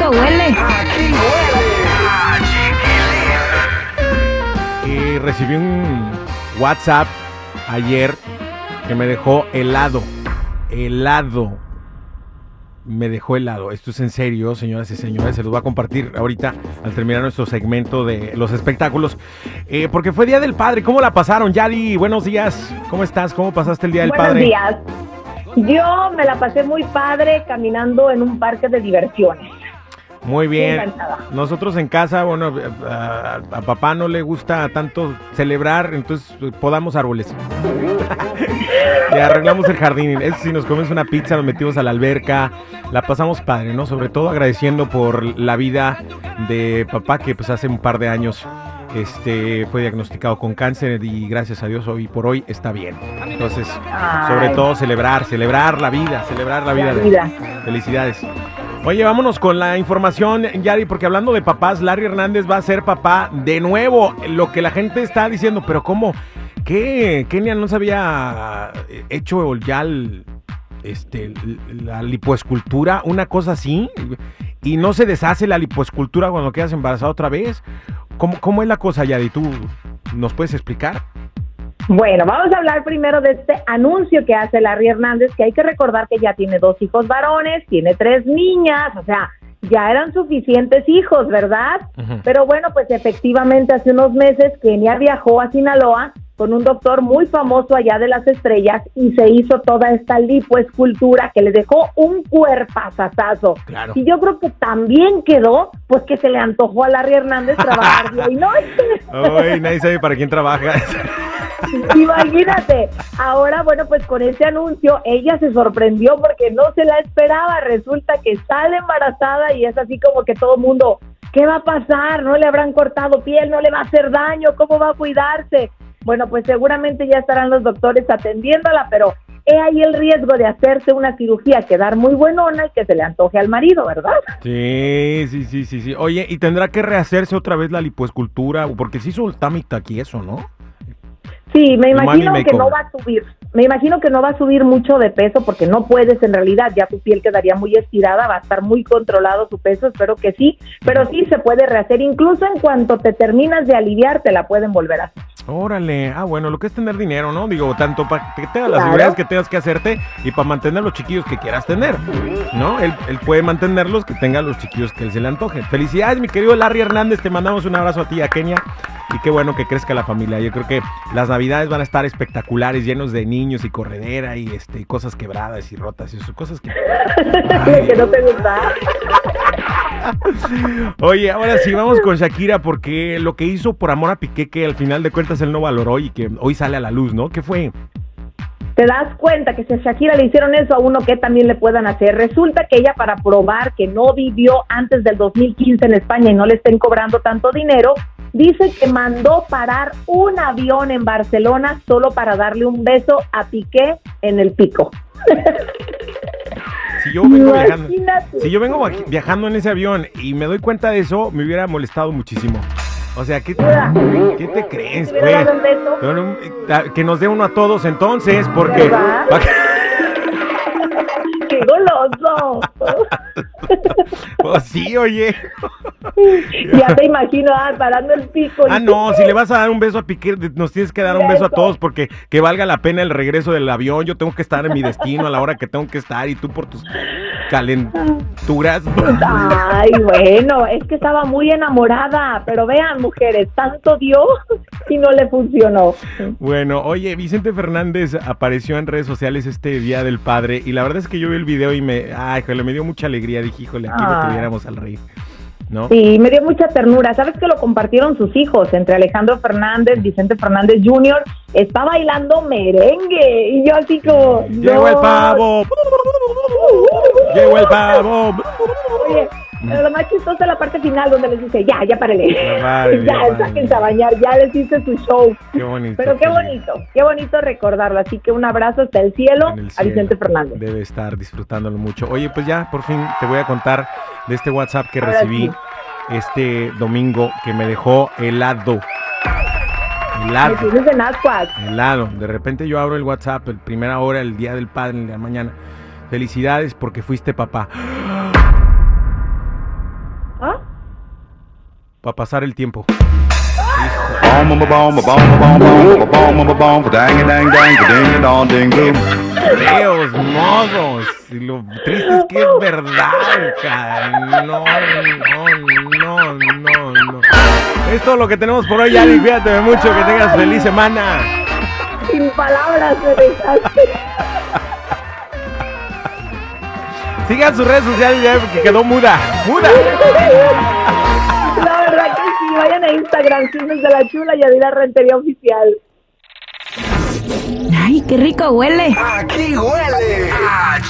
rico huele. Recibí un WhatsApp ayer que me dejó helado. Helado. Me dejó helado. Esto es en serio, señoras y señores. Se los voy a compartir ahorita al terminar nuestro segmento de los espectáculos. Eh, porque fue Día del Padre. ¿Cómo la pasaron, Yadi? Buenos días. ¿Cómo estás? ¿Cómo pasaste el Día del Padre? Buenos días. Yo me la pasé muy padre caminando en un parque de diversiones. Muy bien. encantada. Nosotros en casa, bueno, a, a papá no le gusta tanto celebrar, entonces eh, podamos árboles. y arreglamos el jardín. Eso sí, nos comemos una pizza, nos metimos a la alberca, la pasamos padre, ¿no? Sobre todo agradeciendo por la vida de papá que pues hace un par de años este fue diagnosticado con cáncer y gracias a Dios hoy por hoy está bien. Entonces, sobre todo celebrar, celebrar la vida, celebrar la vida. De- vida. Felicidades. Oye, vámonos con la información, Yari, porque hablando de papás, Larry Hernández va a ser papá de nuevo. Lo que la gente está diciendo, pero ¿cómo? ¿Qué? Kenia no se había hecho ya el- este, la lipoescultura, una cosa así, y no se deshace la lipoescultura cuando quedas embarazada otra vez. ¿Cómo, cómo es la cosa, Yari? ¿Tú nos puedes explicar? Bueno, vamos a hablar primero de este anuncio que hace Larry Hernández, que hay que recordar que ya tiene dos hijos varones, tiene tres niñas, o sea, ya eran suficientes hijos, ¿verdad? Pero bueno, pues efectivamente hace unos meses Kenia viajó a Sinaloa con un doctor muy famoso allá de las estrellas y se hizo toda esta lipoescultura que le dejó un cuerpazazazo. Claro. Y yo creo que también quedó, pues que se le antojó a Larry Hernández trabajar día y noche. Nadie sabe para quién trabaja. Imagínate, ahora bueno, pues con ese anuncio ella se sorprendió porque no se la esperaba, resulta que sale embarazada y es así como que todo mundo, ¿qué va a pasar? ¿No le habrán cortado piel? ¿No le va a hacer daño? ¿Cómo va a cuidarse? Bueno, pues seguramente ya estarán los doctores atendiéndola, pero he ahí el riesgo de hacerse una cirugía, quedar muy buenona y que se le antoje al marido, ¿verdad? Sí, sí, sí, sí, sí. Oye, y tendrá que rehacerse otra vez la lipoescultura, porque se hizo aquí eso, ¿no? Sí, me imagino que no va a subir. Me imagino que no va a subir mucho de peso porque no puedes en realidad, ya tu piel quedaría muy estirada, va a estar muy controlado su peso, espero que sí, pero sí se puede rehacer, incluso en cuanto te terminas de aliviar te la pueden volver a hacer. Órale, ah, bueno, lo que es tener dinero, ¿no? Digo, tanto para que tengas las seguridades que tengas que hacerte y para mantener los chiquillos que quieras tener, ¿no? Él, él puede mantenerlos, que tenga los chiquillos que él se le antoje. Felicidades, mi querido Larry Hernández, te mandamos un abrazo a ti, a Kenia, y qué bueno que crezca la familia. Yo creo que las navidades van a estar espectaculares, llenos de niños y corredera y este, y cosas quebradas y rotas y eso, cosas que... Ay, que no te gusta. Oye, ahora sí, vamos con Shakira porque lo que hizo por amor a Piqué, que al final de cuentas él no valoró y que hoy sale a la luz, ¿no? ¿Qué fue? Te das cuenta que si a Shakira le hicieron eso a uno que también le puedan hacer. Resulta que ella para probar que no vivió antes del 2015 en España y no le estén cobrando tanto dinero, dice que mandó parar un avión en Barcelona solo para darle un beso a Piqué en el pico. Si yo vengo viajando, si yo vengo viaj- viajando en ese avión y me doy cuenta de eso, me hubiera molestado muchísimo. O sea, ¿qué, ¿qué te crees, ¿Te hubiera dado un pues? Pero, eh, Que nos dé uno a todos entonces, porque... ¡Qué goloso! Pues sí, oye. ya te imagino ah, parando el pico. Ah, no, si le vas a dar un beso a Piqué, nos tienes que dar un beso a todos porque que valga la pena el regreso del avión. Yo tengo que estar en mi destino a la hora que tengo que estar y tú por tus calenturas. Ay, bueno, es que estaba muy enamorada, pero vean, mujeres, tanto dio y no le funcionó. Bueno, oye, Vicente Fernández apareció en redes sociales este Día del Padre y la verdad es que yo vi el video y me, ay, híjole, me dio mucha alegría. Dije, híjole, aquí lo Ah. tuviéramos al rey, ¿no? Sí, me dio mucha ternura. ¿Sabes que lo compartieron sus hijos? Entre Alejandro Fernández, Vicente Fernández Jr. Está bailando merengue. Y yo así como... Llegó el pavo. Llegó el pavo. Oye, pero lo más chistoso es la parte final donde les dice, ya, ya párele. Ya párele, ya, sáquense a bañar, ya les hice su show. Qué bonito. Pero qué bonito, qué bonito recordarlo. Así que un abrazo hasta el cielo, el a cielo. Vicente Fernández. Debe estar disfrutándolo mucho. Oye, pues ya, por fin te voy a contar de este WhatsApp que Ahora recibí sí. este domingo que me dejó helado. Helado. en. Helado. De repente yo abro el WhatsApp, el primera hora, el día del padre, en la mañana. Felicidades porque fuiste papá. ¿Ah? Para pasar el tiempo. Feos, modos. Y lo triste es que es verdad, cara. No, no, no, no, no. Es todo lo que tenemos por hoy, Yari. Cuídate mucho, que tengas feliz semana. Sin palabras me dejaste. Sigan sus redes sociales ya porque quedó muda. Muda. La verdad que sí, vayan a Instagram, Chismes de la Chula y a la Rentería Oficial. Ay, qué rico huele. Aquí huele a